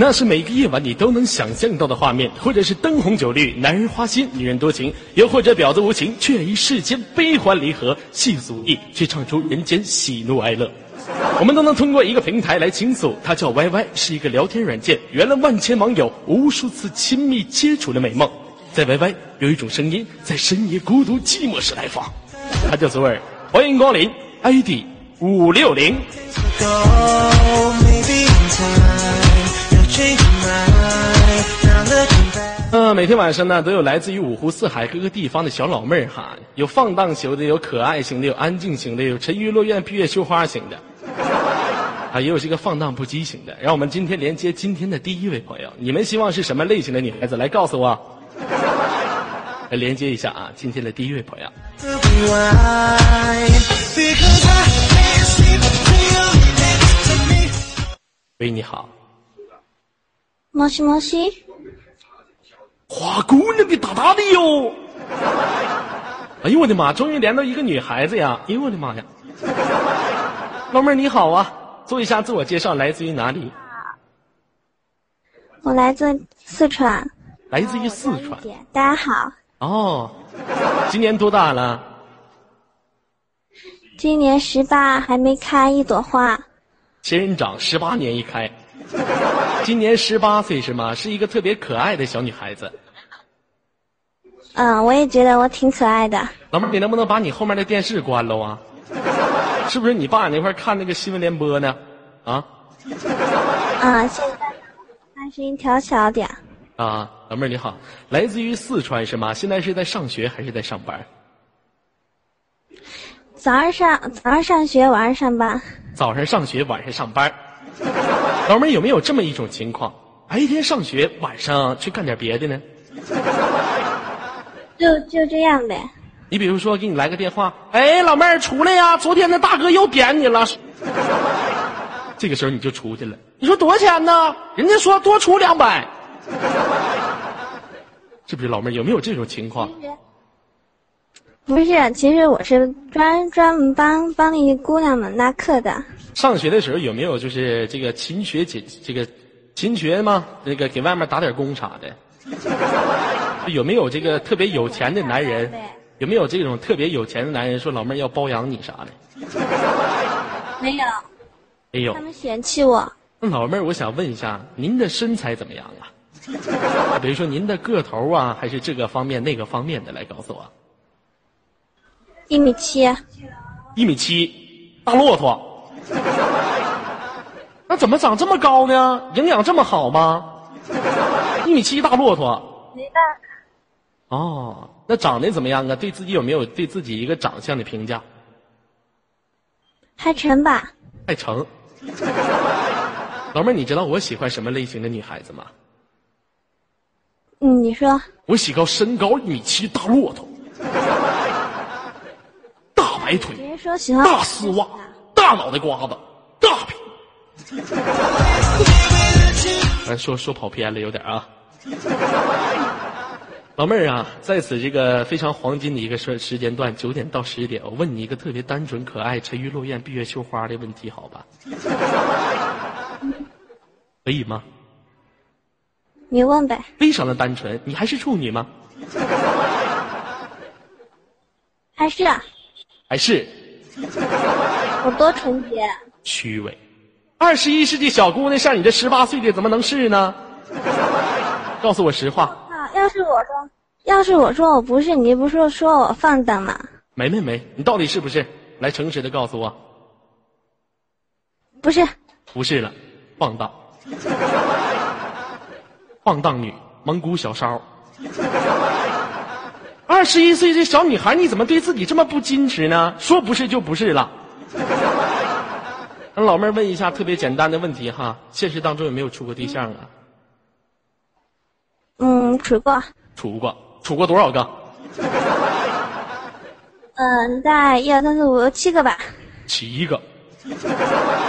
那是每个夜晚你都能想象到的画面，或者是灯红酒绿、男人花心、女人多情，又或者婊子无情，却于世间悲欢离合、戏俗意，却唱出人间喜怒哀乐。我们都能通过一个平台来倾诉，它叫 YY，是一个聊天软件，圆了万千网友无数次亲密接触的美梦。在 YY 有一种声音，在深夜孤独寂寞时来访，他叫左耳，欢迎光临，ID 五六零。呃，每天晚上呢，都有来自于五湖四海各个地方的小老妹儿哈，有放荡型的，有可爱型的，有安静型的，有沉鱼落雁、闭月羞花型的，啊，也有这个放荡不羁型的。让我们今天连接今天的第一位朋友，你们希望是什么类型的女孩子？来告诉我，来连接一下啊，今天的第一位朋友。喂，你好。摩西摩西，花姑娘，的大大的哟！哎呦我的妈，终于连到一个女孩子呀！哎呦我的妈呀！老妹儿你好啊，做一下自我介绍，来自于哪里？我来自四川。来自于四川。大家好。哦，今年多大了？今年十八，还没开一朵花。仙人掌十八年一开。今年十八岁是吗？是一个特别可爱的小女孩子。嗯，我也觉得我挺可爱的。老妹儿，你能不能把你后面的电视关了啊？是不是你爸那块看那个新闻联播呢？啊？啊，现在把声音调小点。啊，老妹儿你好，来自于四川是吗？现在是在上学还是在上班？早上上早上上学，晚上上班。早上上学，晚上上班。老妹儿有没有这么一种情况？白天上学，晚上去干点别的呢？就就这样呗。你比如说，给你来个电话，哎，老妹儿出来呀！昨天那大哥又点你了。这个时候你就出去了。你说多少钱呢？人家说多出两百。是不是老妹儿有没有这种情况？不是，其实我是专专门帮帮那些姑娘们拉客的。上学的时候有没有就是这个勤学俭这个勤学吗？那个给外面打点工啥的？有没有这个特别有钱的男人？有没有这种特别有钱的男人说老妹儿要包养你啥的？没有。没有。他们嫌弃我。那老妹儿，我想问一下，您的身材怎么样啊？比如说您的个头啊，还是这个方面那个方面的，来告诉我。一米七，一米七，大骆驼。那怎么长这么高呢？营养这么好吗？一米七大骆驼。没办法。哦，那长得怎么样啊？对自己有没有对自己一个长相的评价？还成吧。还成。老妹儿，你知道我喜欢什么类型的女孩子吗？嗯，你说。我喜高身高一米七大骆驼。大白腿，大丝袜，大脑袋瓜子，大屁。咱说说跑偏了，有点啊。老妹儿啊，在此这个非常黄金的一个时时间段，九点到十点，我问你一个特别单纯、可爱、沉鱼落雁、闭月羞花的问题，好吧？可以吗？你问呗。非常的单纯，你还是处女吗？还是。还是，我多纯洁。虚伪，二十一世纪小姑娘像你这十八岁的怎么能是呢？告诉我实话。啊，要是我说，要是我说我不是，你不是说我放荡吗？没没没，你到底是不是？来，诚实的告诉我。不是。不是了，放荡。放荡女，蒙古小骚。二十一岁这小女孩，你怎么对自己这么不矜持呢？说不是就不是了。让老妹儿问一下特别简单的问题哈，现实当中有没有处过对象啊？嗯，处过。处过，处过多少个？嗯，在一二三四五六七个吧。七个。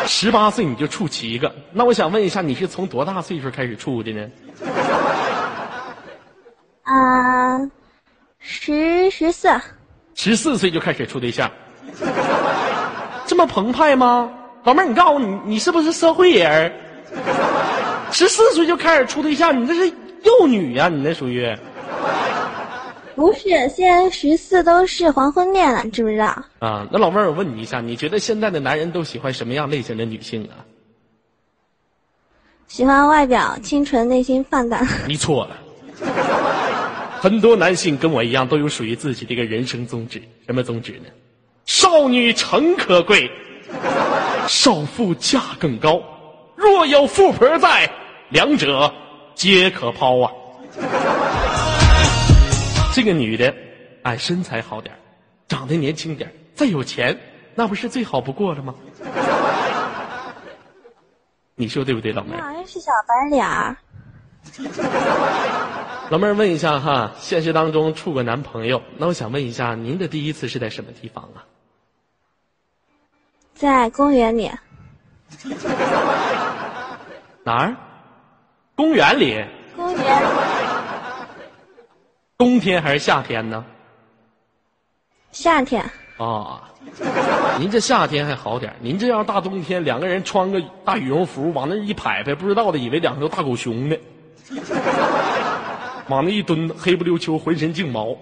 十八岁你就处七个，那我想问一下，你是从多大岁数开始处的呢？啊。十十四，十四岁就开始处对象，这么澎湃吗？老妹儿，你告诉我，你你是不是社会人？十四岁就开始处对象，你这是幼女呀、你那属于不是，现在十四都是黄昏恋了，知不知道？啊？那老妹儿，我问你一下，你觉得现在的男人都喜欢什么样类型的女性啊？喜欢外表清纯、内心放荡。你错了，很多男性跟我一样，都有属于自己的一个人生宗旨。什么宗旨呢？少女诚可贵，少妇价更高。若有富婆在，两者皆可抛啊。这个女的，哎，身材好点儿长得年轻点儿再有钱，那不是最好不过了吗？你说对不对，老妹儿？你好像是小白脸儿，老妹儿问一下哈，现实当中处过男朋友，那我想问一下，您的第一次是在什么地方啊？在公园里，哪儿？公园里？公园冬天还是夏天呢？夏天，啊，您这夏天还好点儿您这样大冬天，两个人穿个大羽绒服往那一拍拍，不知道的以为两条大狗熊呢，往那一蹲，黑不溜秋，浑身净毛。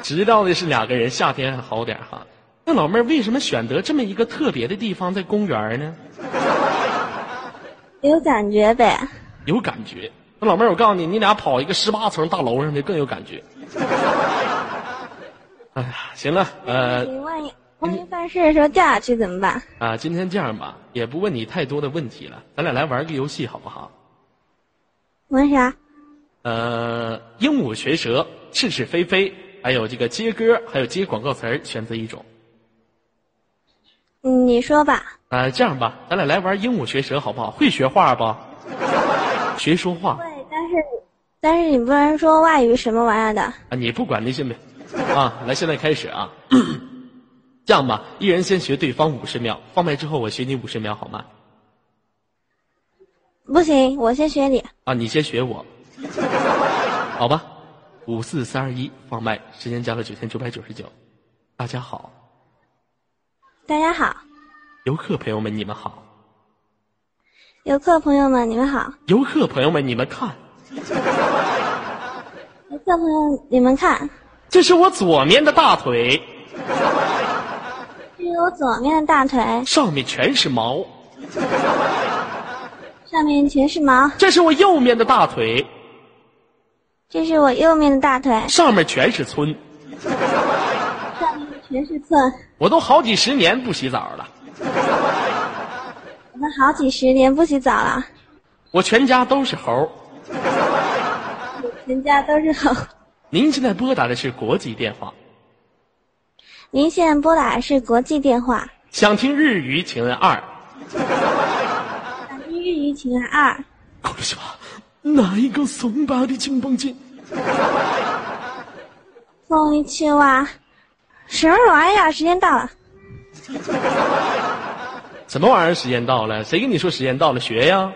知道的是两个人，夏天还好点儿哈。那老妹儿为什么选择这么一个特别的地方，在公园呢？有感觉呗。有感觉。那老妹儿，我告诉你，你俩跑一个十八层大楼上去更有感觉。哎呀，行了，呃你万一万一犯事的时候掉下去怎么办？啊，今天这样吧，也不问你太多的问题了，咱俩来玩个游戏好不好？玩啥？呃，鹦鹉学舌、是是非非，还有这个接歌，还有接广告词儿，选择一种。你说吧。啊、这样吧，咱俩来玩鹦鹉学舌好不好？会学话不？学说话但是你不能说外语什么玩意儿的。啊，你不管那些没啊，来，现在开始啊。这样吧，一人先学对方五十秒，放麦之后我学你五十秒，好吗？不行，我先学你。啊，你先学我，好吧？五四三二一，放麦，时间加了九千九百九十九。大家好，大家好，游客朋友们，你们好，游客朋友们，你们好。游客朋友们，你们看，游客朋友，你们看，这是我左面的大腿，这是我左面的大腿，上面全是毛；上面全是毛；这是我右面的大腿，这是我右面的大腿，上面全是村。上面全是寸。我都好几十年不洗澡了，我们好几十年不洗澡了，我全家都是猴。全家都是猴。您现在拨打的是国际电话，您现在拨打的是国际电话，想听日语请按二。想听日语请按二。これは哪个松巴的金棒金？凤梨青蛙，什么玩意儿？时间到了，什么玩意儿？时间到了？谁跟你说时间到了？学呀！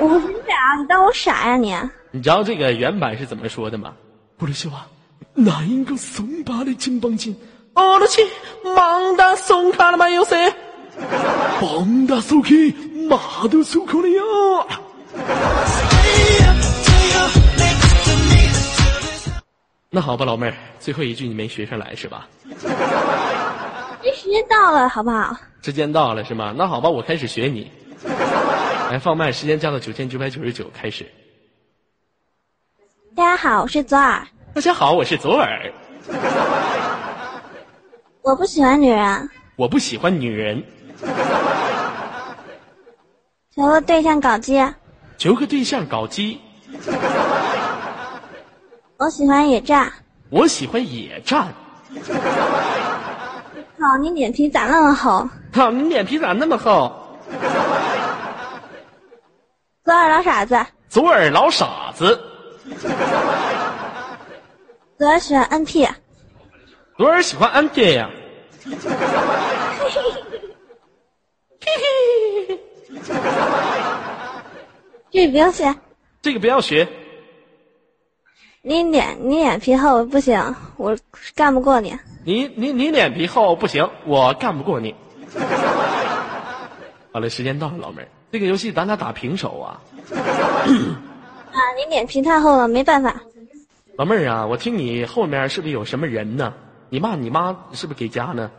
五 十秒，你当我傻呀你？你知道这个原版是怎么说的吗？これは哪一个松巴的金棒金？我的去，忙的松卡了吗？有谁？忙的松去，马的松口了呀！那好吧，老妹儿，最后一句你没学上来是吧？这时间到了，好不好？时间到了是吗？那好吧，我开始学你。 来放慢，时间降到九千九百九十九，开始。大家好，我是左耳，大家好，我是左耳。我不喜欢女人，我不喜欢女人，求个对象搞基。求个对象搞基。我喜欢野战。我喜欢野战。好，你脸皮咋那么厚？好，你脸皮咋那么厚？左耳老傻子，左耳老傻子，左耳喜欢 NP，。左耳喜欢 NP 呀。这个不要学。这个不要学。你脸你脸皮厚不行，我干不过你。你你你脸皮厚不行，我干不过你。好了，时间到了，老妹儿，这个游戏咱俩打平手啊。啊，你脸皮太厚了，没办法。老妹儿啊，我听你后面是不是有什么人呢？你爸你妈是不是给家呢？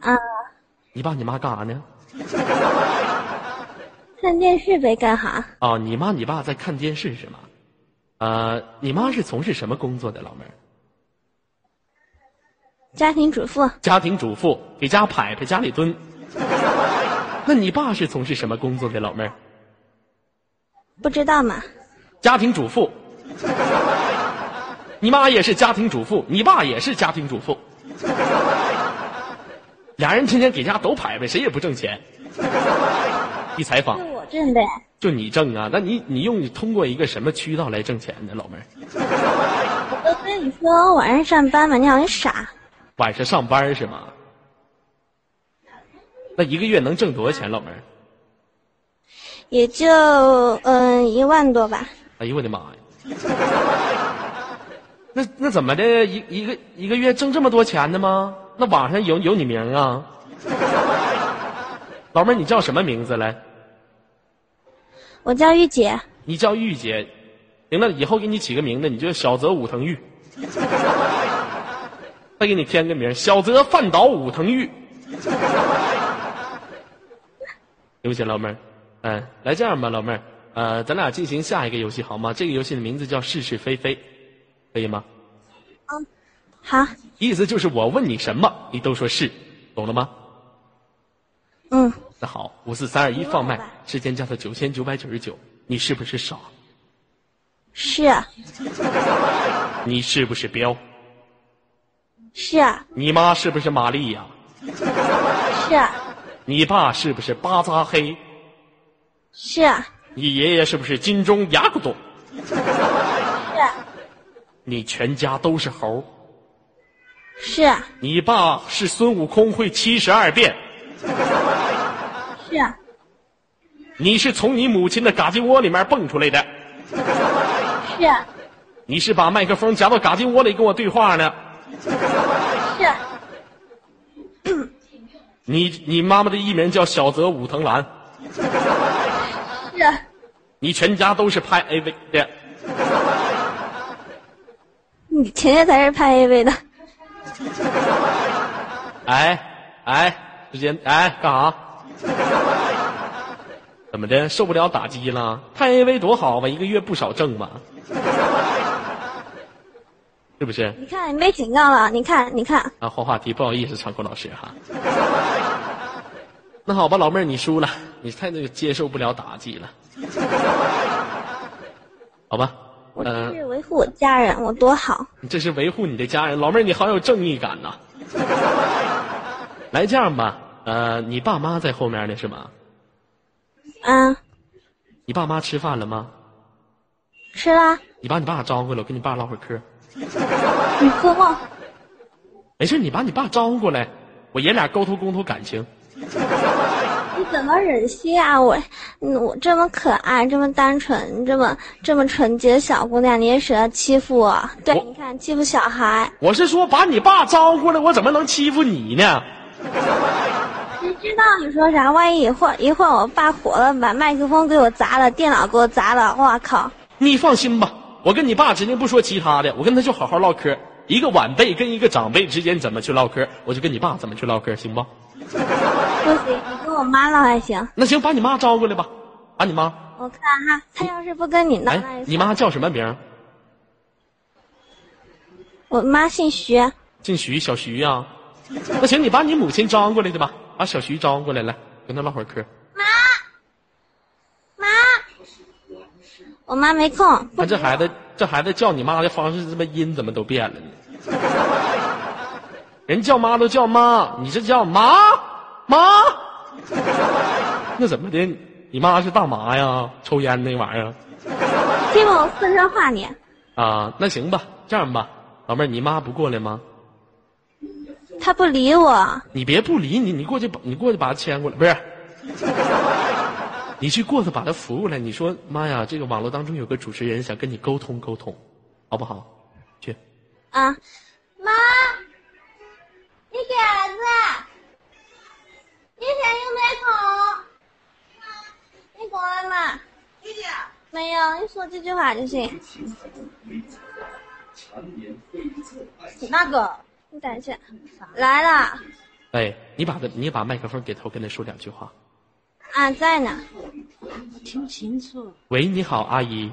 啊，你爸你妈干啥呢？看电视呗，干哈？哦，你妈你爸在看电视是吗？呃，你妈是从事什么工作的，老妹儿？家庭主妇，家庭主妇，给家拍拍，家里蹲。那你爸是从事什么工作的，老妹儿？不知道嘛？家庭主妇。你妈也是家庭主妇，你爸也是家庭主妇，俩人天天给家都拍拍，谁也不挣钱。一采访就，我挣呗。就你挣啊？那你你用你通过一个什么渠道来挣钱呢，老妹儿？我都跟你说晚上上班嘛，你好像傻。晚上上班是吗？那一个月能挣多少钱，老妹儿？也就嗯一万多吧。哎呦我的妈呀！那那怎么的？一一个一个月挣这么多钱的吗？那网上有有你名啊？老妹儿，你叫什么名字来？我叫玉姐，你叫玉姐。行了，以后给你起个名字，你就小泽武藤玉。再给你添个名，小泽饭岛武藤玉。对不起，老妹儿。嗯，来这样吧，老妹儿，呃，咱俩进行下一个游戏好吗？这个游戏的名字叫是是非非，可以吗？嗯好，意思就是我问你什么，你都说是，懂了吗？嗯，那好，五四三二一，放麦时间叫做九千九百九十九，你是不是傻？是啊你是不是彪？是啊你妈是不是玛丽呀？是啊你爸是不是巴扎黑？是啊你爷爷是不是金钟牙骨朵？是啊你全家都是猴？是啊你爸是孙悟空会七十二变？是啊你是从你母亲的嘎鸡窝里面蹦出来的？是啊你是把麦克风夹到嘎鸡窝里跟我对话呢？是啊你你妈妈的艺名叫小泽武藤兰，是啊，你全家都是拍 AV 的，你前天才是拍 AV 的。哎哎，时间哎干啥？怎么的？受不了打击了？拍 AV 多好吧，一个月不少挣吧？是不是？你看，你被警告了。你看，你看，啊，换话题，不好意思，长空老师哈。那好吧，老妹儿，你输了，你太那个接受不了打击了，好吧？我嗯、这是维护我家人，我多好。你这是维护你的家人，老妹儿，你好有正义感呐。来，这样吧，呃，你爸妈在后面呢是吗？嗯，你爸妈吃饭了吗？吃啦，你把你爸招过来，我跟你爸唠会儿嗑。你喝梦。没事，你把你爸招呼过来，我爷俩沟通沟通感情。你怎么忍心啊？我，嗯我这么可爱，这么单纯，这么这么纯洁的小姑娘，你也舍得欺负我？对，你看欺负小孩，我是说把你爸招过来，我怎么能欺负你呢？谁知道你说啥？万一一会儿一会儿我爸火了，把麦克风给我砸了，电脑给我砸了，我靠！你放心吧，我跟你爸指定不说其他的，我跟他就好好唠嗑。一个晚辈跟一个长辈之间怎么去唠嗑，我就跟你爸怎么去唠嗑，行不？不行，你跟我妈唠还行。那行，把你妈招过来吧，把你妈。我看哈，他要是不跟你闹，哎，你妈叫什么名？我妈姓徐，姓徐，小徐呀、那行，你把你母亲招过来的吧，把小徐招过来，来跟他唠会儿嗑。妈，我妈没空。不看这孩子，这孩子叫你妈的方式，这么音怎么都变了呢？人叫妈都叫妈，你这叫妈妈，那怎么的？你妈是大麻呀？抽烟那玩意儿听我四川话你。啊？那行吧，这样吧，老妹儿，你妈不过来吗？她不理我，你别不理你，你过去把你过去把她牵过来，不是？你去过去把他扶过来。你说妈呀，这个网络当中有个主持人想跟你沟通沟通，好不好？去。啊，妈，你给儿子？你现在有没空？你过来嘛。没有，你说几句话就行。那个？你等一下，来了。哎，你把他，你把麦克风给头，跟他说两句话。啊，在呢。我听不清楚。喂，你好，阿姨。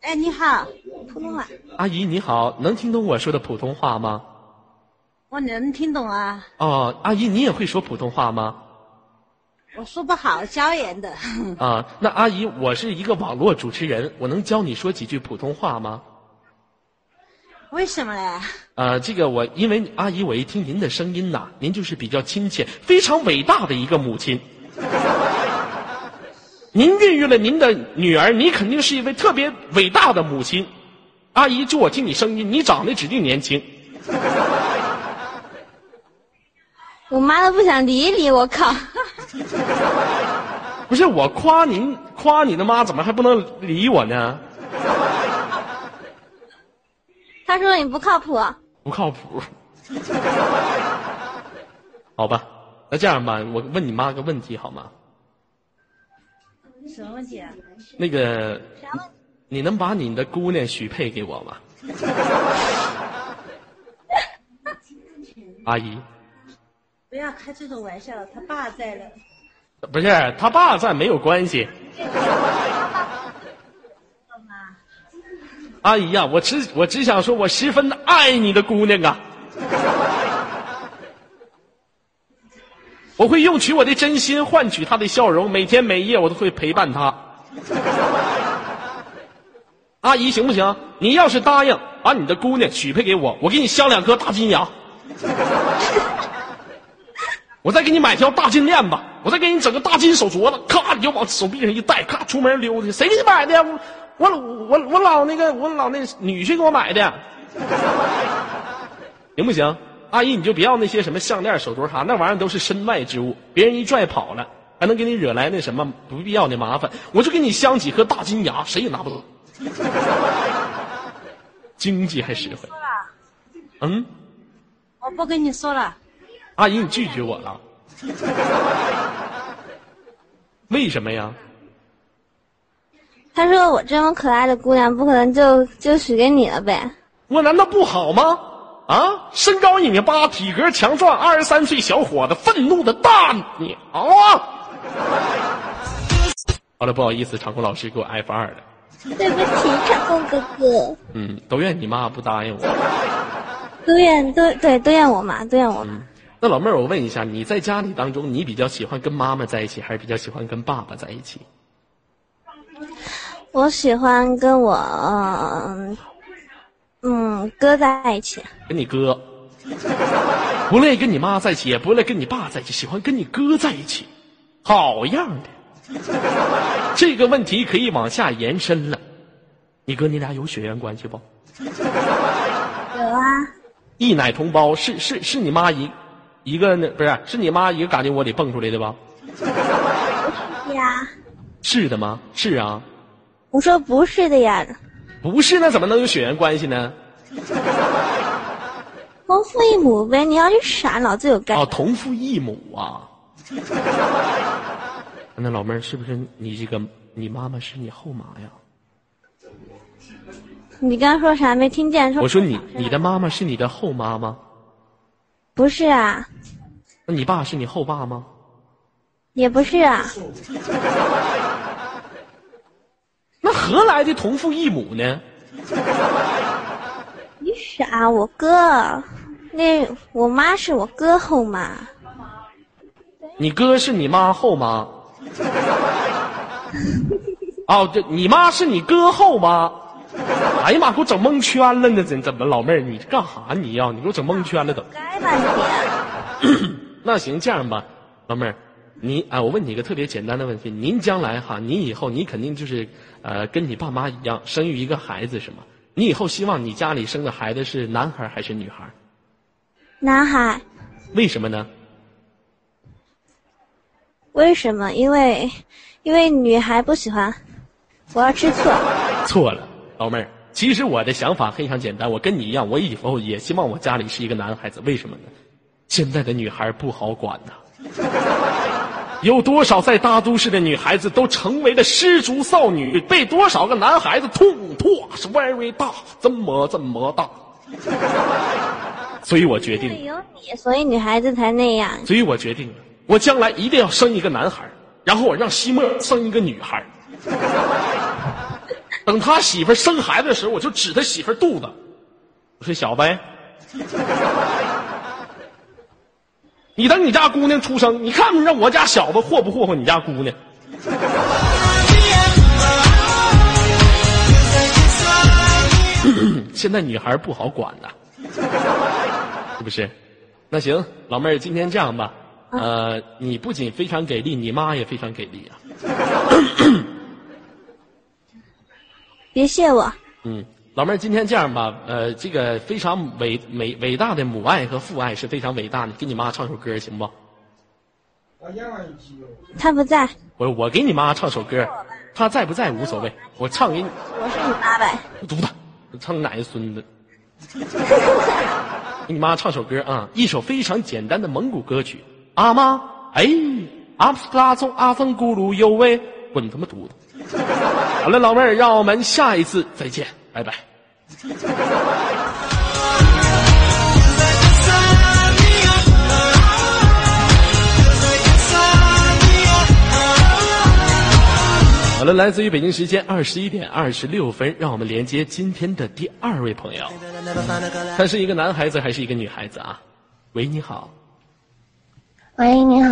哎，你好，普通话。阿姨你好，能听懂我说的普通话吗？我能听懂啊。哦，阿姨你也会说普通话吗？我说不好，椒盐的。啊，那阿姨，我是一个网络主持人，我能教你说几句普通话吗？为什么嘞？呃，这个我因为阿姨，我一听您的声音呐，您就是比较亲切，非常伟大的一个母亲。您孕育了您的女儿，你肯定是一位特别伟大的母亲。阿姨，就我听你声音，你长得指定年轻。我妈都不想理你，我靠！不是我夸您，夸你的妈，怎么还不能理我呢？他说你不靠谱。不靠谱。好吧，那这样吧，我问你妈个问题好吗？什么问题啊？那个，啥问题？你能把你的姑娘许配给我吗？阿姨，不要开这种玩笑，他爸在了。不是他爸在没有关系。阿姨呀、我只我只想说，我十分爱你的姑娘啊！我会用取我的真心换取她的笑容，每天每夜我都会陪伴她。阿姨行不行？你要是答应把你的姑娘许配给我，我给你镶两颗大金牙，我再给你买条大金链子，我再给你整个大金手镯子，咔你就往手臂上一戴，咔出门溜达去。谁给你买的呀？我我我老那个我老那女婿给我买的，行不行？阿姨你就别要那些什么项链、手镯啥，那玩意儿都是身外之物，别人一拽跑了，还能给你惹来那什么不必要的麻烦。我就给你镶几颗大金牙，谁也拿不走。经济还实惠。嗯，我不跟你说了。阿姨你拒绝我了，为什么呀？他说我这么可爱的姑娘，不可能就就许给你了呗？我难道不好吗？啊，身高一米八，体格强壮，二十三岁小伙子，愤怒的大鸟啊！好了，不好意思，场控老师给我 F 二了。对不起，场控哥哥。嗯，都怨你妈不答应我。都怨都对都怨我妈，都怨我妈。那老妹儿，我问一下，你在家里当中，你比较喜欢跟妈妈在一起，还是比较喜欢跟爸爸在一起？我喜欢跟我嗯嗯哥在一起。跟你哥，不乐意跟你妈在一起，也不乐意跟你爸在一起，喜欢跟你哥在一起，好样的！这个问题可以往下延伸了，你哥你俩有血缘关系不？有啊，一奶同胞是是是你妈一一个那不是是你妈一个嘎进窝里蹦出来的吧？呀，是的吗？是啊，我说不是的呀，不是那怎么能有血缘关系呢？同父异母呗。你要是傻，脑子有盖。哦，同父异母啊。那老妹儿是不是你这个你妈妈是你后妈呀？你刚刚说啥？没听见？说我说你你的妈妈是你的后妈吗？不是啊，那你爸是你后爸吗？也不是啊，那何来的同父异母呢？你傻，我哥，那我妈是我哥后妈。你哥是你妈后妈？哦，这你妈是你哥后妈？哎呀妈，给我整蒙圈了呢！怎怎么老妹儿你干哈你呀、你给我整蒙圈了都。该吧你？那行，这样吧，老妹儿，你啊，我问你一个特别简单的问题：您将来哈，你以后你肯定就是呃，跟你爸妈一样，生育一个孩子是吗？你以后希望你家里生的孩子是男孩还是女孩？男孩？为什么呢？为什么？因为因为女孩不喜欢，我要吃醋。错了，老妹儿，其实我的想法非常简单，我跟你一样，我以后也希望我家里是一个男孩子。为什么呢？现在的女孩不好管呐、有多少在大都市的女孩子都成为了失足少女，被多少个男孩子痛破是 very 大，这么这么大。所以我决定了，有你，所以女孩子才那样。所以我决定了，我将来一定要生一个男孩，然后我让西莫生一个女孩。等他媳妇儿生孩子的时候，我就指他媳妇儿肚子，我说小子，你等你家姑娘出生，你看不让我家小子霍不霍霍你家姑娘？现在女孩不好管呐，是不是？那行，老妹儿，今天这样吧，呃，你不仅非常给力，你妈也非常给力啊。别谢我，嗯，老妹儿，今天这样吧，呃，这个非常伟伟伟大的母爱和父爱是非常伟大的，给你妈唱首歌行不？他不在，我我给你妈唱首歌，她在不在无所谓，我唱给你，我是你爸呗。犊子，唱你奶奶孙子。给你妈唱首歌啊，一首非常简单的蒙古歌曲。阿妈，哎，阿布斯拉从阿峰咕噜哟喂，滚他妈犊子！好了，老妹儿，让我们下一次再见，拜拜。好了，来自于北京时间二十一点二十六分，让我们连接今天的第二位朋友。他是一个男孩子还是一个女孩子啊？喂，你好。喂，你好。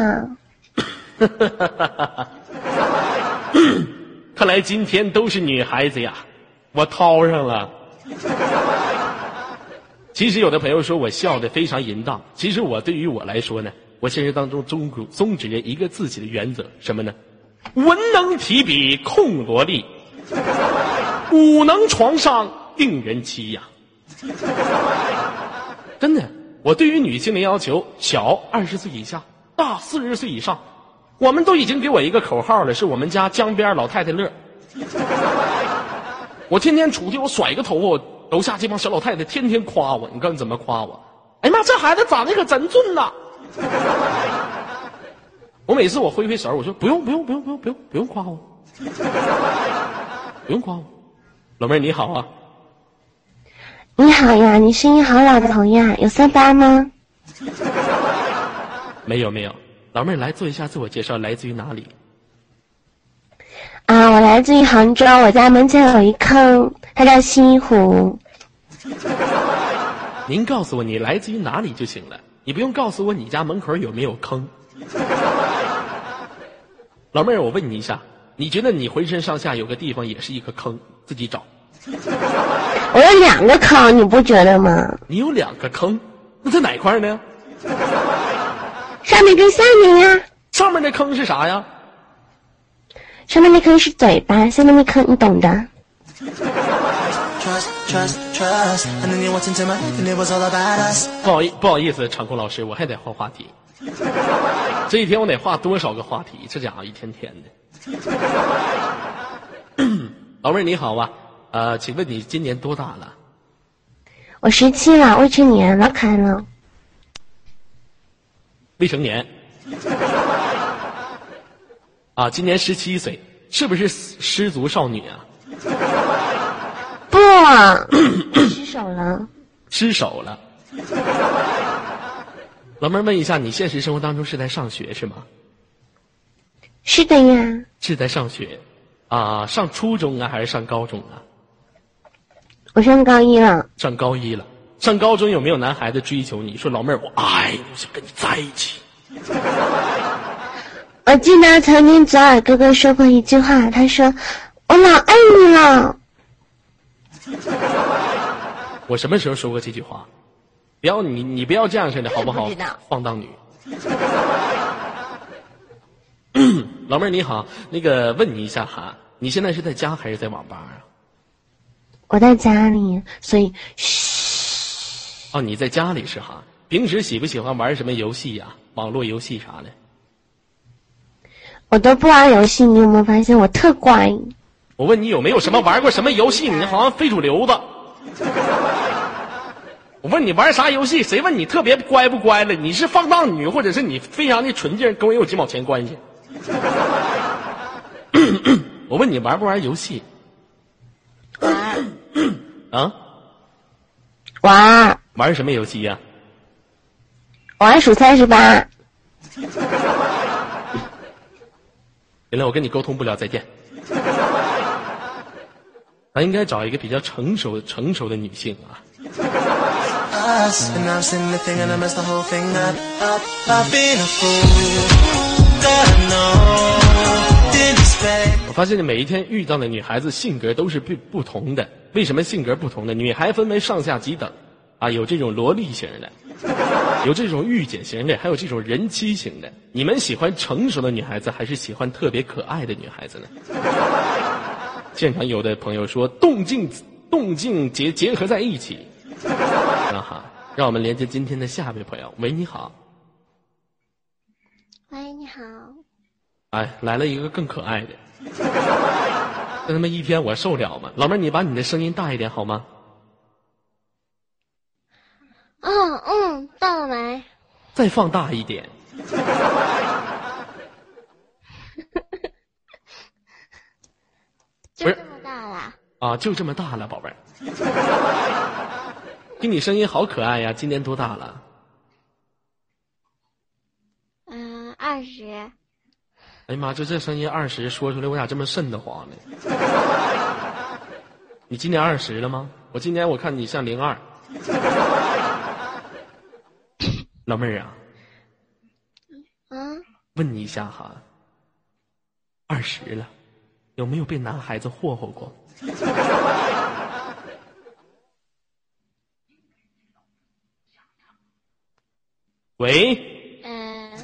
看来今天都是女孩子呀，我掏上了。其实有的朋友说我笑的非常淫荡，其实我对于我来说呢，我现实当中宗主宗旨着一个自己的原则，什么呢？文能提笔控萝莉，武能床上定人妻呀。真的，我对于女性的要求，小二十岁以下，大四十岁以上，我们都已经给我一个口号了，是我们家江边老太太乐。我天天出去，我甩个头发，我楼下这帮小老太太天天夸我，你看怎么夸我？哎呀妈，这孩子长得可真俊呐！我每次我挥挥手，我说不用不用不用不用不用不用夸我，不用夸我。老妹儿你好啊，你好呀，你声音好老头呀，有三八吗？没有没有，老妹儿来做一下自我介绍，来自于哪里？啊，我来自于杭州，我家门前有一坑，它叫西湖。您告诉我你来自于哪里就行了，你不用告诉我你家门口有没有坑。老妹儿，我问你一下，你觉得你浑身上下有个地方也是一个坑，自己找。我有两个坑，你不觉得吗？你有两个坑，那在哪块呢？上面跟下面呀，上面那坑是啥呀？上面那颗是嘴巴，下面那颗你懂的。不好意不好意思，场控老师，我还得换话题。这一天我得画多少个话题？这家伙一天天的。老妹儿你好啊，呃，请问你今年多大了？我十七了，未成年，老可爱了。未成年。啊，今年十七岁，是不是失足少女啊？不，失手了。失手了。老妹儿问一下，你现实生活当中是在上学是吗？是的呀，是在上学，啊，上初中啊还是上高中啊？我上高一了。上高一了。上高中有没有男孩子追求你说老妹儿我爱你，我想跟你在一起？我记得曾经左耳哥哥说过一句话，他说：“我老爱你了。我什么时候说过这句话？不要你你不要这样似的好不好不？放荡女。老妹儿你好，那个问你一下哈，你现在是在家还是在网吧啊？”我在家里，所以嘘，哦，你在家里是哈？平时喜不喜欢玩什么游戏呀、网络游戏啥的？我都不玩游戏。你有没有发现我特乖？我问你有没有什么玩过什么游戏？你好像非主流的。我问你玩啥游戏？谁问你特别乖不乖了？你是放荡女，或者是你非常的纯净，跟我有几毛钱关系？我问你玩不玩游戏？玩啊，玩玩什么游戏呀、玩数三十八，原来我跟你沟通不了再见。咱应该找一个比较成熟成熟的女性啊。我发现你每一天遇到的女孩子性格都是不不同的为什么性格不同的女孩分为上下级等。啊，有这种萝莉型的，有这种御姐型的，还有这种人妻型的。你们喜欢成熟的女孩子，还是喜欢特别可爱的女孩子呢？现场有的朋友说动静动静结结合在一起，那哈，让我们连接今天的下一位朋友。喂，你好，喂，你好，哎，来了一个更可爱的。这他妈一天我受了吗？老妹儿，你把你的声音大一点好吗？嗯嗯，到了没？再放大一点。就这么大了，啊，就这么大了，宝贝儿。听你声音好可爱呀，今年多大了？嗯、二十，哎呀妈，就这声音二十，说出来我咋这么瘆得慌呢？你今年二十了吗？我今年我看你像零二。老妹儿啊，嗯，问你一下哈，二十了，有没有被男孩子霍霍过？喂，嗯、啊，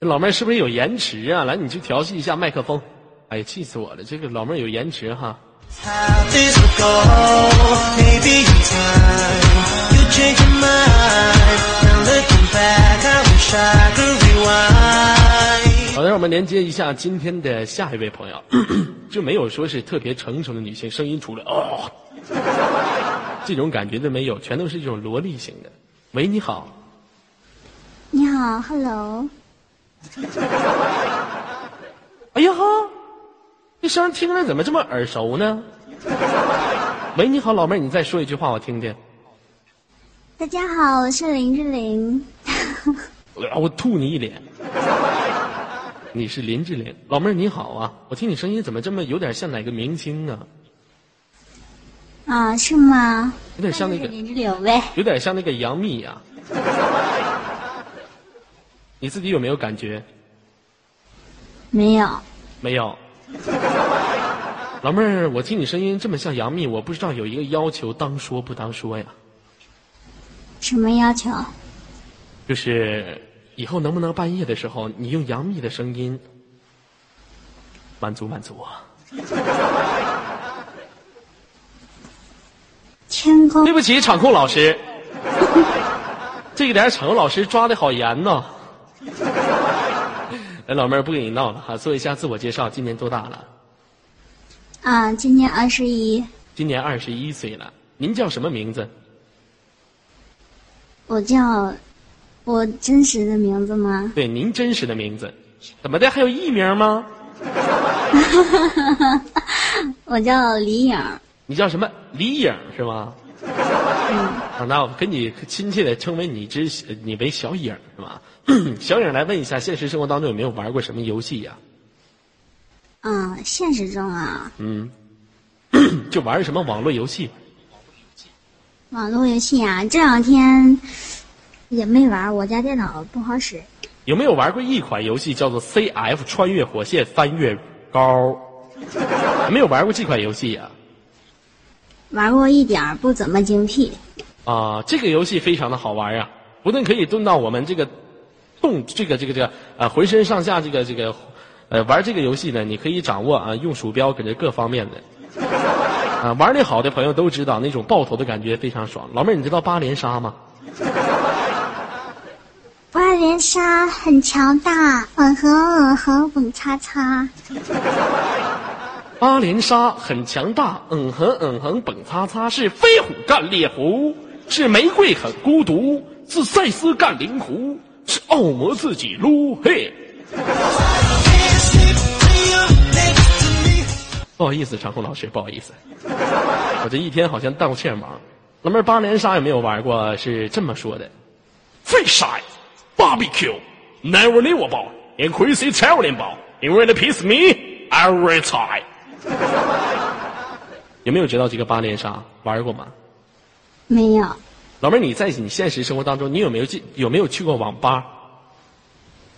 老妹儿是不是有延迟啊？来，你去调戏一下麦克风。哎呀，气死我了！这个老妹儿有延迟哈。How mind. Now looking back, I wish I could rewind. 好的，让我们连接一下今天的下一位朋友，就没有说是特别成熟的女性，声音出来哦，这种感觉都没有，全都是这种萝莉型的。喂，你好，你好，Hello，哎呀哈，这声听着怎么这么耳熟呢？喂，你好，老妹儿，你再说一句话我听听。大家好，我是林志玲。我我吐你一脸。你是林志玲，老妹儿你好啊！我听你声音怎么这么有点像哪个明星啊？啊，是吗？有点像那个，林志玲呗。有点像那个杨幂呀、你自己有没有感觉？没有，没有。老妹儿，我听你声音这么像杨幂，我不知道有一个要求，当说不当说呀？什么要求？就是以后能不能半夜的时候，你用杨幂的声音 满足满足我？天空对不起，场控老师，这一点场控老师抓的好严呐。来，老妹儿不跟你闹了哈，做一下自我介绍，今年多大了？啊，今年二十一，今年二十一岁了。您叫什么名字？我叫我真实的名字吗？对，您真实的名字。怎么的？还有艺名吗？我叫李颖。你叫什么？李颖是吗？啊，那我跟你亲切的称为你之你为小颖是吧？小颖来问一下，现实生活当中有没有玩过什么游戏呀、嗯，现实中啊，嗯，就玩什么网络游戏？网络游戏啊，这两天也没玩，我家电脑不好使。有没有玩过一款游戏叫做 CF 穿越火线翻越高？有没有玩过这款游戏呀、玩过一点儿，不怎么精辟。啊？这个游戏非常的好玩啊、不但可以蹲到我们这个动这个这个这个啊浑身上下这个这个呃玩这个游戏呢，你可以掌握啊用鼠标搁这各方面的啊玩的好的朋友都知道那种爆头的感觉非常爽。老妹儿，你知道八连杀吗？八连杀很强大，嗯哼嗯哼，蹦擦擦。八连杀很强大，嗯哼嗯哼，蹦擦擦是飞虎干猎狐，是玫瑰很孤独，是赛斯干灵狐，是奥魔自己撸嘿。不好意思，长虹老师，不好意思，我这一天好像道歉忙。老妹儿，八连杀有没有玩过？是这么说的：Fish eye, barbecue, never knew about, increase Italian ball, you really piss me every time。有没有知道这个八连杀玩过吗？没有，老妹儿，你在你现实生活当中，你有没有进有没有去过网吧？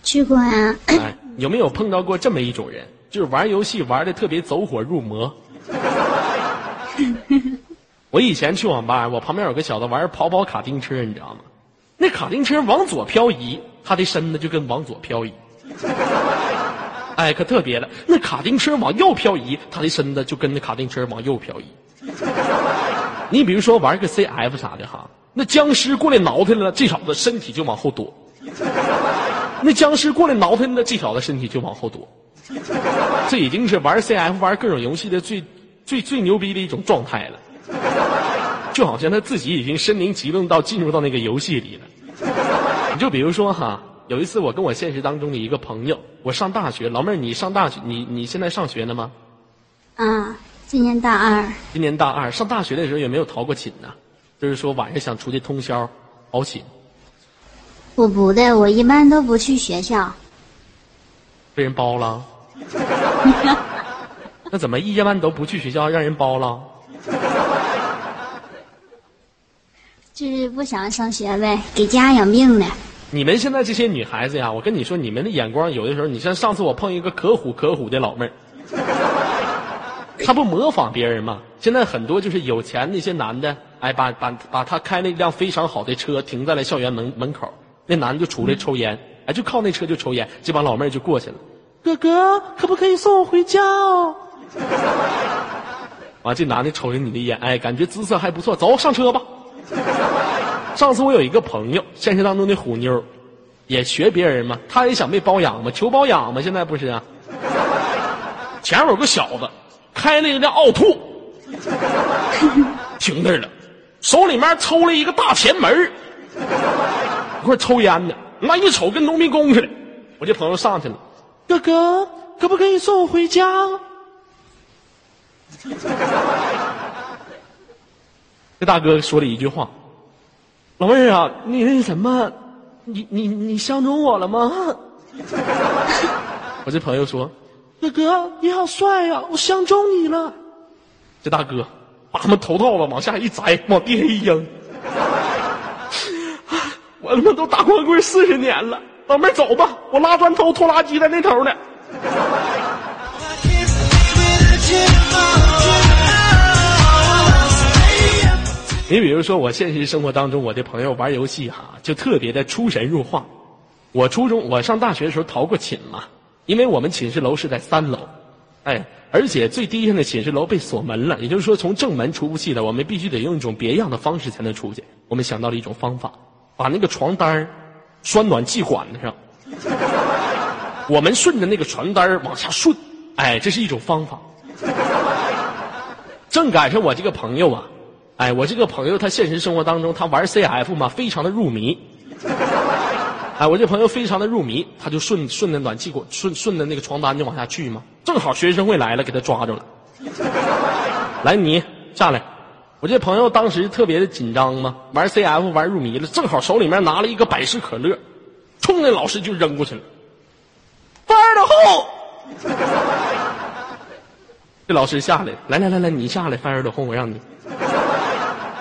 去过啊。哎，有没有碰到过这么一种人，就是玩游戏玩的特别走火入魔？我以前去网吧，我旁边有个小子玩跑跑卡丁车，你知道吗？那卡丁车往左漂移，他的身子就跟往左漂移。哎，可特别了，那卡丁车往右漂移，他的身子就跟那卡丁车往右漂移。你比如说玩个 CF 啥的哈，那僵尸过来挠他了，这小子身体就往后躲；那僵尸过来挠他了，这小子身体就往后躲。这已经是玩 CF 玩各种游戏的最最最牛逼的一种状态了。就好像他自己已经身临其境到进入到那个游戏里了。你就比如说哈，有一次我跟我现实当中的一个朋友，我上大学，老妹儿你上大学，你你现在上学呢吗？啊，今年大二。今年大二，上大学的时候也没有逃过寝呢？就是说晚上想出去通宵熬寝，我不的，我一般都不去学校。被人包了。那怎么一般都不去学校，让人包了？就是不想上学呗，给家养病呢。你们现在这些女孩子呀，我跟你说，你们的眼光有的时候，你像上次我碰一个可虎可虎的老妹儿，她不模仿别人吗？现在很多就是有钱那些男的，哎，把把把他开了一辆非常好的车停在了校园门门口，那男的就出来抽烟，哎，就靠那车就抽烟，这帮老妹儿就过去了，哥哥可不可以送我回家哦？完，这男的瞅着你的眼，哎，感觉姿色还不错，走上车吧。上次我有一个朋友，现实当中的虎妞，也学别人嘛，他也想被包养嘛，求包养嘛，现在不是啊。前面有个小子，开了一辆奥拓，停那儿了，手里面抽了一个大前门一块抽烟呢，那一瞅跟农民工似的。我这朋友上去了，哥哥，可不可以送我回家？这大哥说了一句话：“老妹儿啊，你那什么，你你你相中我了吗？” 我这朋友说：“哥哥，你好帅呀，我相中你了。”这大哥把他们头套子往下一摘，往地下一扔。我他妈都打光棍四十年了，老妹走吧，我拉砖头拖拉机在那头呢。你比如说，我现实生活当中，我的朋友玩游戏哈，就特别的出神入化。我初中我上大学的时候逃过寝嘛，因为我们寝室楼是在三楼，哎，而且最低下的寝室楼被锁门了，也就是说从正门出不去的，我们必须得用一种别样的方式才能出去。我们想到了一种方法，把那个床单栓暖气管子上，我们顺着那个床单往下顺，哎，这是一种方法。正赶上我这个朋友啊。哎，我这个朋友他现实生活当中他玩 CF 嘛，非常的入迷。哎，我这朋友非常的入迷，他就顺顺着暖气管，顺顺着那个床单就往下去嘛。正好学生会来了，给他抓住了。来，你下来。我这朋友当时特别的紧张嘛，玩 CF 玩入迷了，正好手里面拿了一个百事可乐，冲那老师就扔过去了。Fire the hole！这老师下来，来来来来，你下来，Fire the hole，我让你。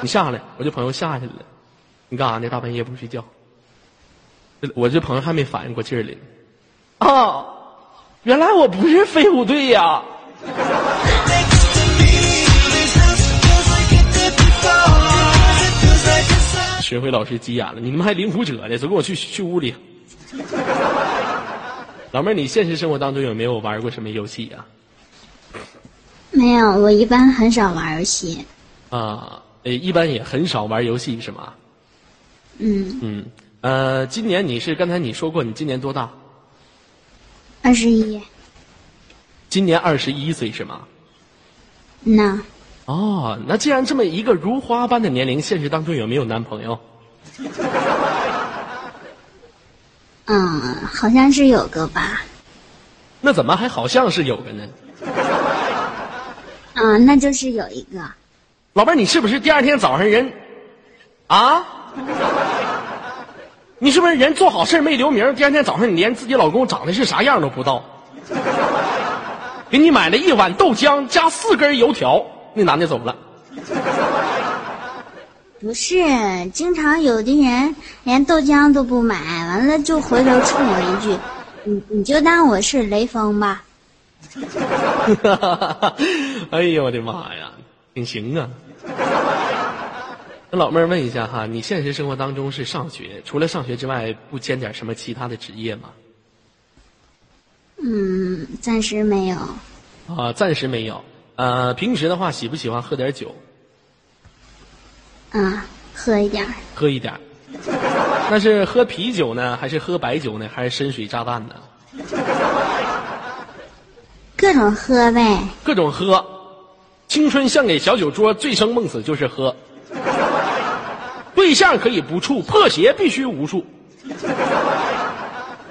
你下来，我这朋友下去了。你干啥呢？大半夜不睡觉。我这朋友还没反应过劲儿来。啊，原来我不是飞虎队呀！学会老师急眼了，你他妈还领舞者呢？走，跟我去去屋里。老妹儿，你现实生活当中有没有玩过什么游戏呀？没有，我一般很少玩游戏。啊。呃，一般也很少玩游戏，是吗？嗯嗯，呃，今年你是刚才你说过你今年多大？二十一。今年二十一岁是吗？那哦，那既然这么一个如花般的年龄，现实当中有没有男朋友？嗯，好像是有个吧。那怎么还好像是有个呢？嗯，那就是有一个。老妹儿，你是不是第二天早上人啊？你是不是人做好事没留名？第二天早上你连自己老公长得是啥样都不知道？给你买了一碗豆浆加四根油条，那男的走了。不是，经常有的人连豆浆都不买，完了就回头冲我一句：“你你就当我是雷锋吧。哎呦我的妈呀，挺行啊！那老妹儿问一下哈，你现实生活当中是上学，除了上学之外，不兼点什么其他的职业吗？”嗯，暂时没有。啊，暂时没有。呃，平时的话，喜不喜欢喝点酒？啊，喝一点儿。喝一点儿。那是喝啤酒呢，还是喝白酒呢，还是深水炸弹呢？各种喝呗。各种喝。青春献给小酒桌，醉生梦死就是喝。对象可以不处，破鞋必须无数。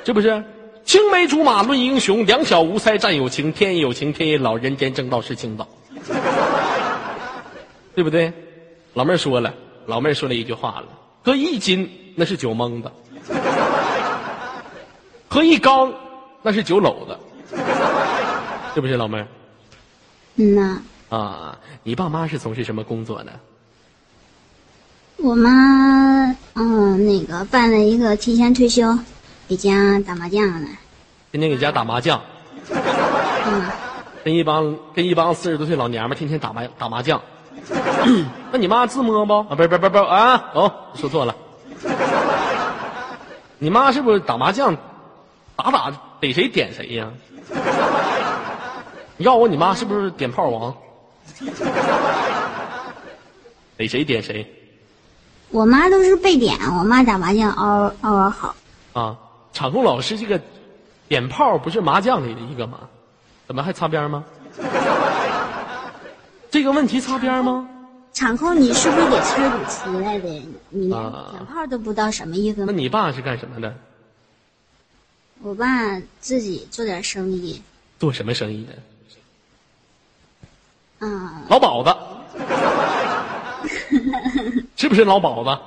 是不是？青梅竹马论英雄，两小无猜战友情。天也有情，天也老，人间正道是青岛，对不对？老妹儿说了，老妹儿说了一句话了：喝一斤那是酒蒙子，喝一缸那是酒篓子，是不是老妹儿？嗯呐，啊，你爸妈是从事什么工作的？我妈嗯，那个办了一个提前退休，给家打麻将呢。天天给家打麻将，嗯，跟一帮跟一帮四十多岁老娘们儿天天打麻打麻将。那你妈自摸不？啊，不是不是不是不啊！哦，说错了。你妈是不是打麻将，打打逮谁点谁呀？要我你妈是不是点炮王？逮谁点谁我妈都是被点，我妈打麻将嗷嗷嗷好。啊？场控老师这个点炮不是麻将里的一个吗？怎么还擦边吗？这个问题擦边吗？场控，你是不是给车主出来的？你点炮都不知道什么意思吗？那你爸是干什么的？我爸自己做点生意，做什么生意的？啊、老鸨子，是不是老鸨子？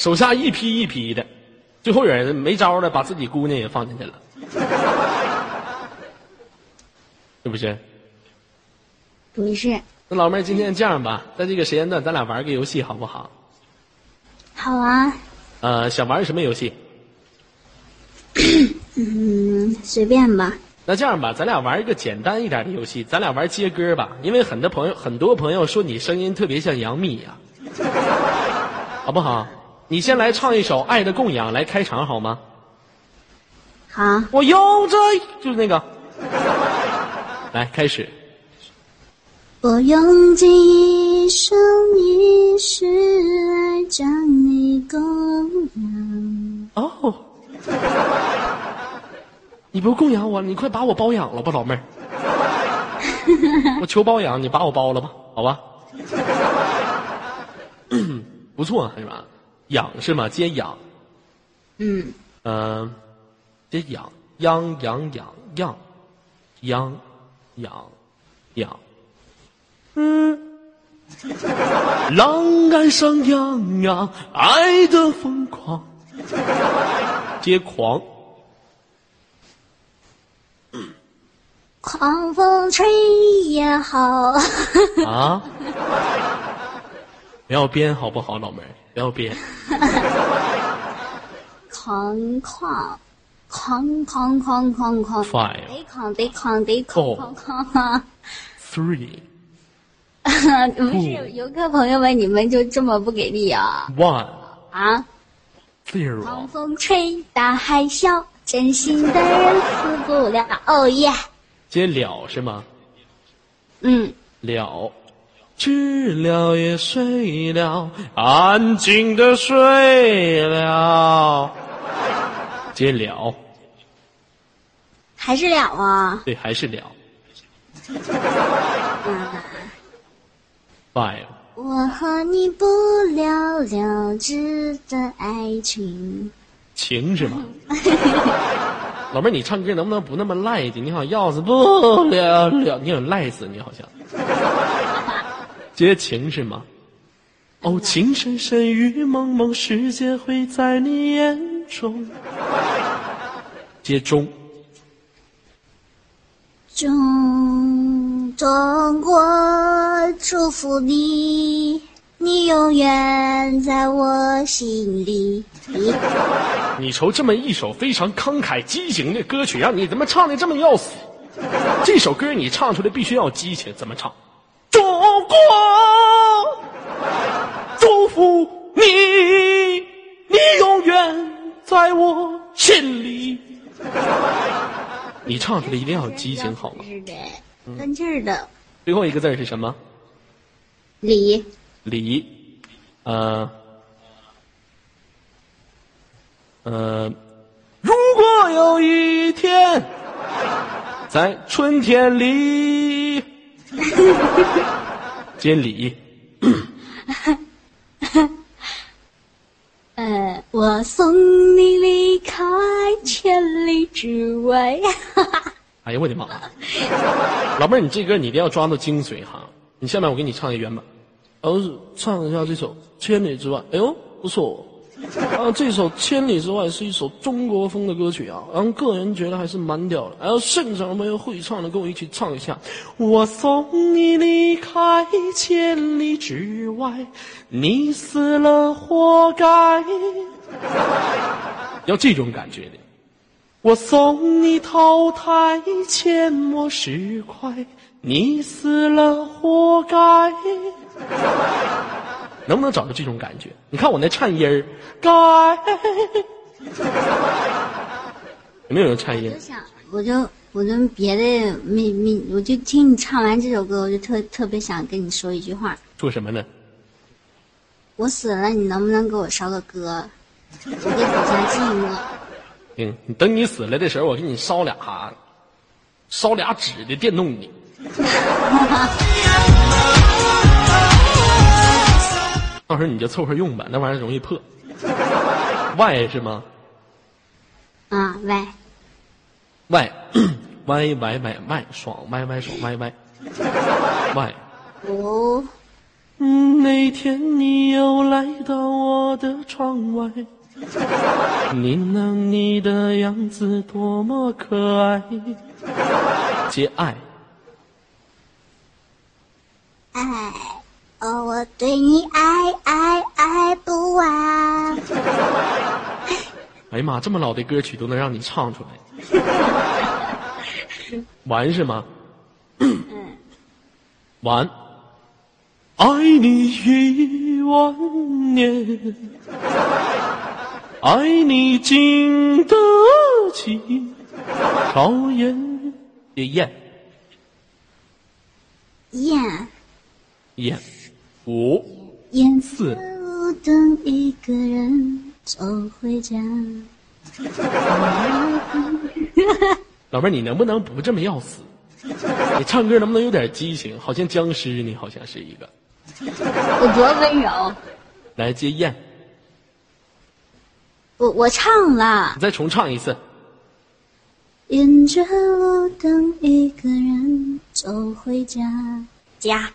手下一批一批的，最后有人没招了，把自己姑娘也放进去了，是不是？不是。那老妹儿，今天这样吧，在这个时间段，咱俩玩个游戏好不好？好啊，呃，想玩什么游戏？嗯，随便吧。那这样吧，咱俩玩一个简单一点的游戏，咱俩玩接歌吧，因为很多朋友很多朋友说你声音特别像杨幂呀、好不好？你先来唱一首《爱的供养》来开场好吗？好，我有着就是那个，来开始。我用尽一生一世来将你供养。哦，你不供养我，你快把我包养了吧，老妹儿。我求包养，你把我包了吧，好吧？不错，是吧？养是吗？接养，嗯，嗯、接养，央养养养，央养养，嗯。浪岸上扬扬爱的疯狂，接狂。狂风吹也好。啊！不要编好不好，老妹儿，不要编。狂狂，狂狂狂狂狂，Five 得狂得狂得狂 Four 狂狂狂。Three, 不是游客朋友们，你们就这么不给力啊？one, 啊！zero。狂风吹，大海啸，真心的人死不了。哦耶！接了是吗？嗯，了，知了也睡了，安静的睡了。接了，还是了啊？对，还是了。我和你不了了之的爱情。情是吗？老妹儿，你唱歌能不能不那么赖劲？你好像要死不了了，你很赖死，你好像。接情是吗？哦，情深深雨蒙蒙，世界会在你眼中。接中，中中国祝福你，你永远在我心里。你你瞅这么一首非常慷慨激情的歌曲，让你怎么唱的这么要死？这首歌你唱出来必须要激情，怎么唱？中国祝福你，你永远在我心里。你唱出来一定要有激情，好吗？是的，跟劲儿的。最后一个字是什么？李李，呃，呃，如果有一天 在春天里 接礼，呃，我送你离开千里之外。哎呀我的妈！老妹儿，你这歌你一定要抓到精髓哈！你下面我给你唱一原版，然后唱一下这首《千里之外》。哎呦，不错啊！这首《千里之外》是一首中国风的歌曲啊，然后个人觉得还是蛮屌的。然后现场有没有会唱的，跟我一起唱一下。我送你离开千里之外，你死了活该。要这种感觉的。我送你淘汰阡陌石块，你死了活该。能不能找到这种感觉？你看我那颤音儿，该 有没有人颤音我就？想，我就我就别的没没，我就听你唱完这首歌，我就特特别想跟你说一句话：说什么呢？我死了，你能不能给我烧个歌？我给补下寂寞。嗯，你等你死了的时候，我给你烧俩烧俩纸的电动你。到时候你就凑合用吧，那玩意儿容易破。Y 是吗啊，，y。y y Y Y Y 爽 Y Y 爽 Y Y Y。哦，嗯，那天你又来到我的窗外，你那你的样子多么可爱。接爱，爱，哦，我对你爱爱爱不完。哎呀妈，这么老的歌曲都能让你唱出来，完是吗？完，爱你一万年，爱你经得起。考验。也验燕。验，五燕四路灯一个人走回家。老妹儿，你能不能不这么要死？你唱歌能不能有点激情？好像僵尸，你好像是一个。我多温柔，来接燕，我我唱了你。再重唱一次。沿着路等一个人走回家。家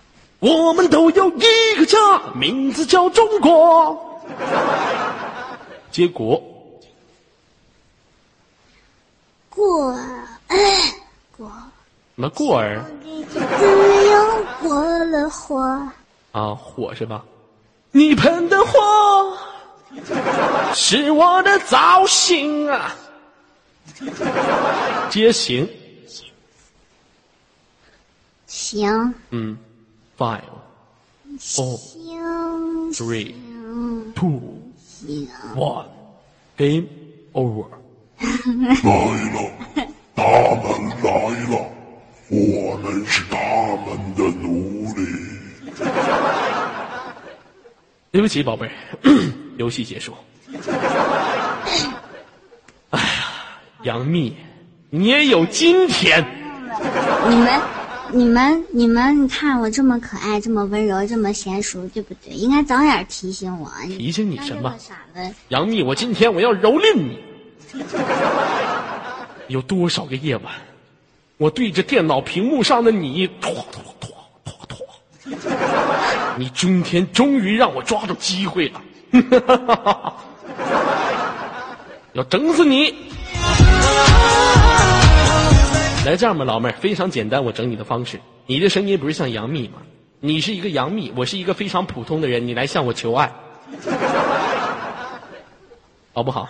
我们都有一个家，名字叫中国。结果过，哎，过，什么过儿自由过了火。啊？火是吧？你喷的火是我的造型啊！接行，行嗯，five, three, 行 two, 行，one, game over。来了，他们来了，我们是他们的奴隶。对不起，宝贝儿，游戏结束。哎呀，杨幂，你也有今天。你们，你们，你们，你看我这么可爱，这么温柔，这么娴熟，对不对？应该早点提醒我。提醒你什么杨幂，我今天我要蹂躏你。有多少个夜晚，我对着电脑屏幕上的你，拖拖拖拖拖，你今天终于让我抓住机会了，要整死你！来，这样吧，老妹儿，非常简单，我整你的方式。你的声音不是像杨幂吗？你是一个杨幂，我是一个非常普通的人，你来向我求爱，好不好？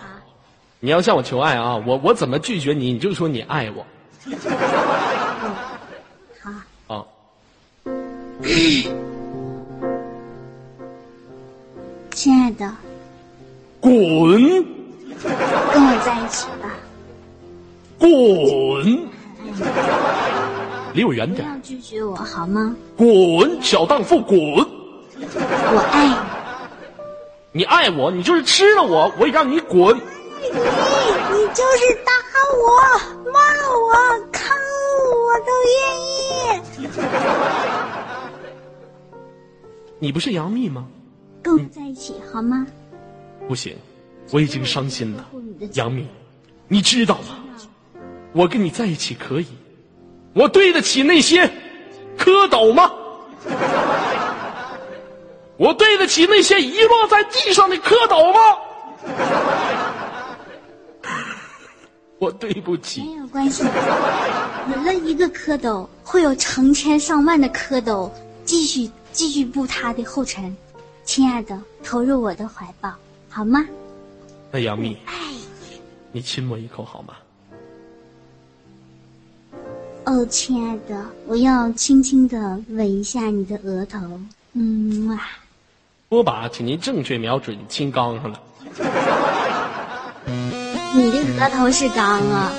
你要向我求爱啊！我我怎么拒绝你？你就说你爱我。好，啊，亲爱的，滚跟我在一起吧，滚，离我远点！不要拒绝我好吗？滚，小荡妇，滚！我爱你。你爱我，你就是吃了我，我也让你滚！你，你就是打我、骂我、坑我都愿意。你不是杨幂吗？跟我在一起好吗？不行，我已经伤心了。杨幂，你知道吗？我跟你在一起可以，我对得起那些蝌蚪吗？我对得起那些遗落在地上的蝌蚪吗？我对不起。没有关系，有了一个蝌蚪，会有成千上万的蝌蚪继续继续步他的后尘。亲爱的，投入我的怀抱，好吗？那杨幂，爱你亲我一口好吗？哦，亲爱的，我要轻轻的吻一下你的额头。嗯哇，波把，请您正确瞄准青钢上了。你的额头是钢啊。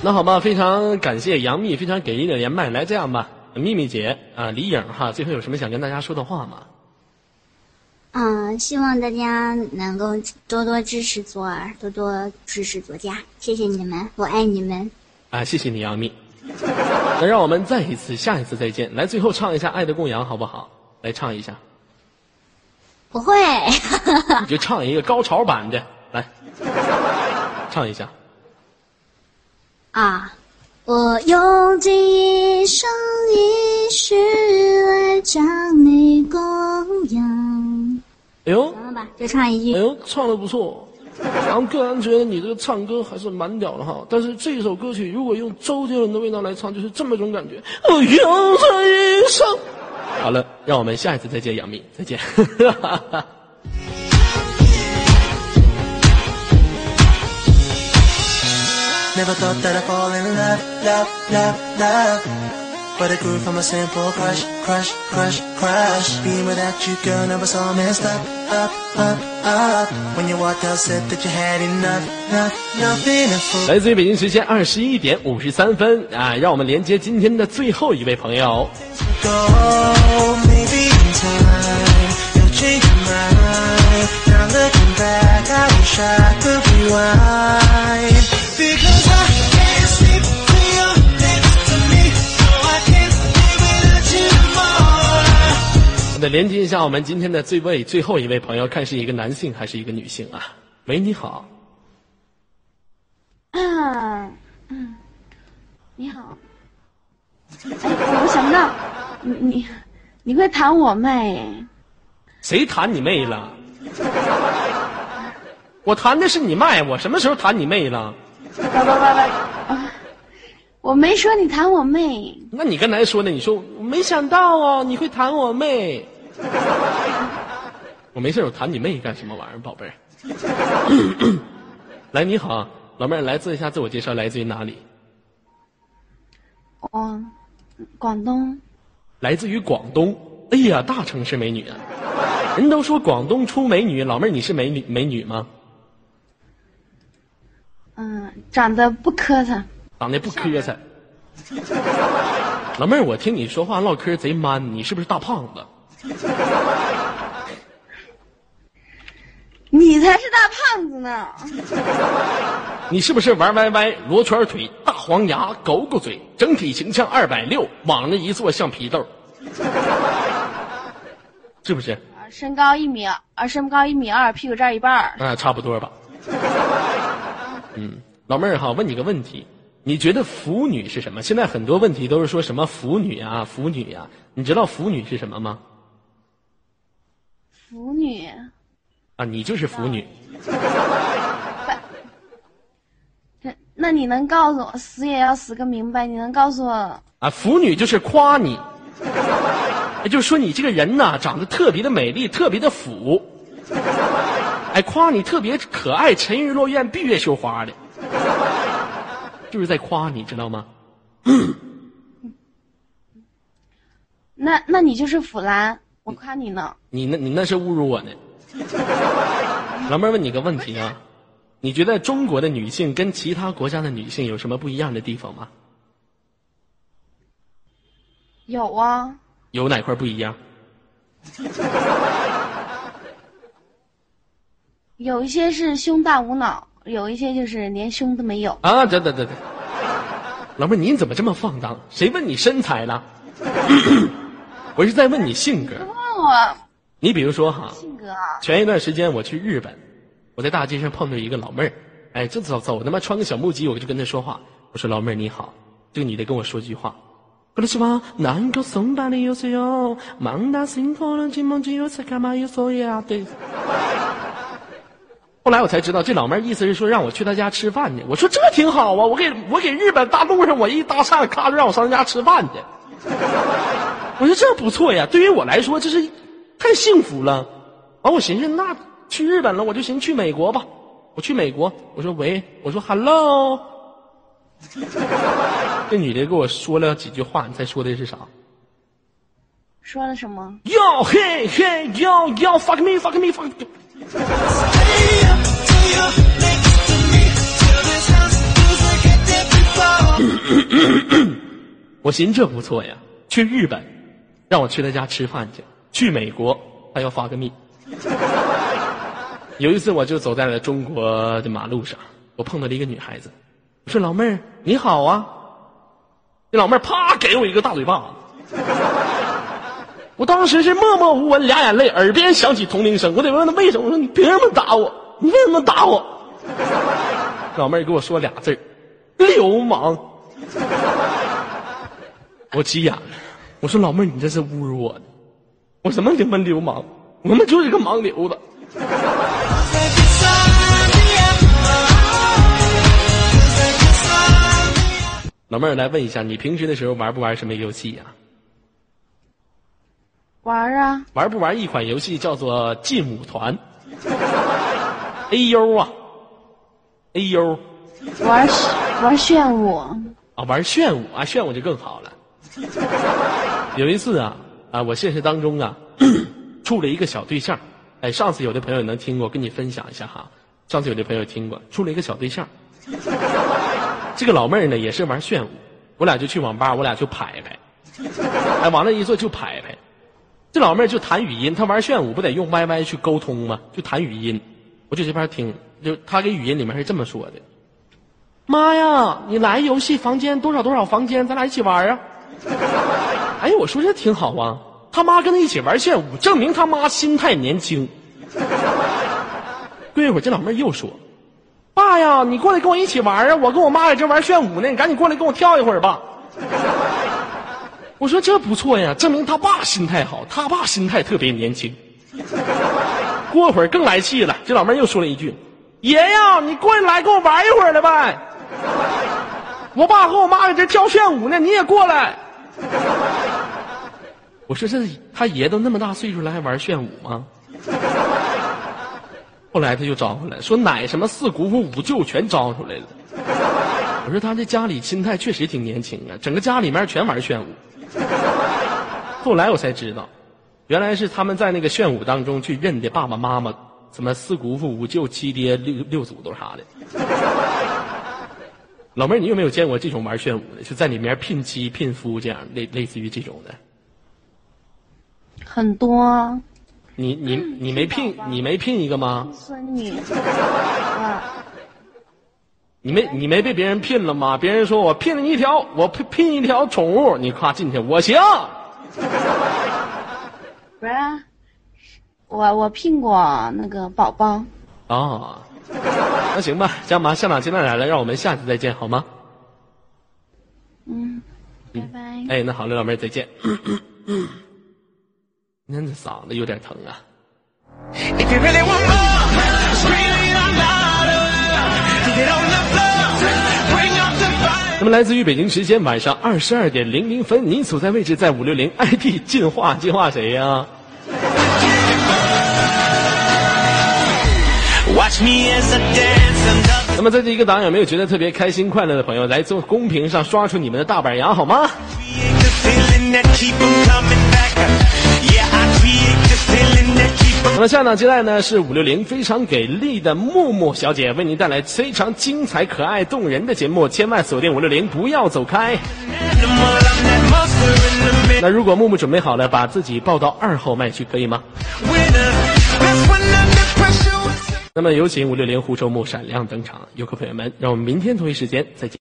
那好吧，非常感谢杨幂非常给力的连麦。来，这样吧，幂幂姐啊，李颖哈，最后有什么想跟大家说的话吗？嗯，希望大家能够多多支持左耳，多多支持左家，谢谢你们，我爱你们。啊，谢谢你，杨幂。那让我们再一次，下一次再见。来，最后唱一下《爱的供养》，好不好？来唱一下，不会，你就唱一个高潮版的，来，唱一下。啊！我用尽一生一世来将你供养。哎呦，行了吧，就唱一句。哎呦，唱的不错。然后个人觉得你这个唱歌还是蛮屌的哈，但是这首歌曲如果用周杰伦的味道来唱，就是这么一种感觉。我用这一生。好了，让我们下一次再见，杨幂，再见。Never thought that I'd fall in love, love, love, love. But it grew from a simple crush, crush, crush, crush. Being without you, girl, never so messed up, up, up, up. When you walked out, said that you had enough, enough, nothing to fool. 来自于北京时间二十一点五十三分啊，让我们连接今天的最后一位朋友。Go, maybe in time, you'll change your mind. Now looking back, I wish I could rewind. Because I 那连接一下我们今天的最位最后一位朋友，看是一个男性还是一个女性啊？喂，你好，嗯嗯，你好。哎，我想不到，你你你会弹我妹？谁弹你妹了？我弹的是你麦，我什么时候弹你妹了？不不不不，啊我没说你弹我妹。那你刚才说的，你说我没想到啊，你会弹我妹。我没事，我弹你妹干什么玩意儿，宝贝儿？来，你好，老妹儿，来做一下自我介绍，来自于哪里？哦，广东。来自于广东。哎呀，大城市美女啊！人都说广东出美女，老妹儿你是美女美女吗？嗯，长得不磕碜。长得不磕碜，老妹儿，我听你说话唠嗑贼 man，你是不是大胖子？你才是大胖子呢！你是不是玩歪歪、罗圈腿、大黄牙、狗狗嘴，整体形象二百六，往那一坐像皮豆？是不是？啊身高一米啊，身高一米二，屁股占一半儿。啊，差不多吧。嗯，老妹儿哈，问你个问题，你觉得腐女是什么？现在很多问题都是说什么腐女啊、腐女啊，你知道腐女是什么吗？腐女，啊，你就是腐女。那那你能告诉我，死也要死个明白？你能告诉我，啊，腐女就是夸你，就是说你这个人呐，长得特别的美丽，特别的腐，哎，夸你特别可爱，沉鱼落雁，闭月羞花的，就是在夸你，知道吗？那那你就是腐男，我夸你呢。你那，你那是侮辱我呢。老妹儿问你个问题啊，你觉得中国的女性跟其他国家的女性有什么不一样的地方吗？有啊，有哪块不一样？有一些是胸大无脑，有一些就是连胸都没有。啊，对对对对，老妹儿你怎么这么放荡？谁问你身材了？我是在问你性格。问我你比如说哈，性格啊，前一段时间我去日本，我在大街上碰到一个老妹儿，哎，这走走他妈穿个小木屐，我就跟她说话，我说老妹儿你好，这个女的跟我说句话，こんにちは、なんかそんばによせよ、まだ辛苦了寂寞只有才干嘛有所呀对。后来我才知道，这老妹儿意思是说让我去她家吃饭去。我说这挺好啊，我给我给日本大路上我一搭讪，咔就让我上她家吃饭去。 我说这不错呀，对于我来说这是太幸福了。完，我寻思那去日本了，我就寻思去美国吧。我去美国，我说喂，我说 hello，这女的给我说了几句话，你猜说的是啥？说了什么？要嘿嘿要要 fuck me fuck me fuck me。我寻思这不错呀，去日本，让我去他家吃饭去；去美国，他要发个密。有一次，我就走在了中国的马路上，我碰到了一个女孩子，我说：“老妹儿，你好啊。”那老妹儿啪给我一个大嘴巴子，我当时是默默无闻，俩眼泪，耳边响起同铃声。我得问她为什么？我说你凭什么打我？你为什么打我？老妹儿给我说俩字儿流氓。我急眼了，我说老妹儿，你这是侮辱我的。我什么他妈流氓？我他妈就是个盲流子。老妹儿来问一下，你平时的时候玩不玩什么游戏呀、玩啊，玩不玩一款游戏叫做《劲舞团》？A U 啊，A U 玩玩炫舞，啊，玩炫舞啊，炫舞就更好了。有一次啊啊，我现实当中啊 处了一个小对象，哎，上次有的朋友能听过，跟你分享一下哈。上次有的朋友听过，处了一个小对象。这个老妹儿呢也是玩炫舞，我俩就去网吧，我俩就拍拍，哎，往那一坐就拍拍。这老妹儿就谈语音，她玩炫舞不得用 YY 去沟通吗？就谈语音，我就这边听，就她给语音里面是这么说的：“妈呀，你来游戏房间多少多少房间，咱俩一起玩啊！” 哎，我说这挺好啊，他妈跟他一起玩炫舞，证明他妈心态年轻。过一会儿，这老妹儿又说：“爸呀，你过来跟我一起玩啊！我跟我妈在这玩炫舞呢，你赶紧过来跟我跳一会儿吧。”我说这不错呀，证明他爸心态好，他爸心态特别年轻。过会儿更来气了，这老妹儿又说了一句：“爷呀，你过来跟我玩一会儿来呗。”我爸和我妈在这跳炫舞呢，你也过来。我说这他爷都那么大岁数了，还玩炫舞吗？后来他就招呼来说奶什么四姑父五舅全招出来了。我说他这家里心态确实挺年轻啊，整个家里面全玩炫舞。后来我才知道，原来是他们在那个炫舞当中去认的爸爸妈妈，什么四姑父五舅七爹六六祖都啥的。老妹儿，你有没有见过这种玩炫舞的？就在里面聘妻聘夫这样，类类似于这种的。很多你你你没聘你没聘一个吗？孙女，啊，你没你没被别人聘了吗？别人说我聘了你一条，我聘聘一条宠物，你夸进去，我行。不是，我我聘过那个宝宝，啊，那行吧，这样吧，校长今天来了，让我们下次再见好吗？嗯，拜拜。哎，那好嘞，老妹儿再见。今天这嗓子有点疼啊。那么，来自于北京时间晚上二十二点零零分，您所在位置在五六零 ID 进化，进化谁呀、那么在这一个档有没有觉得特别开心快乐的朋友来做公屏上刷出你们的大板牙好吗？那么下档接待呢是五六零非常给力的木木小姐为您带来非常精彩可爱动人的节目千万锁定五六零不要走开。那如果木木准备好了把自己抱到二号麦去可以吗？那么，有请五六零湖州木闪亮登场，游客朋友们，让我们明天同一时间再见。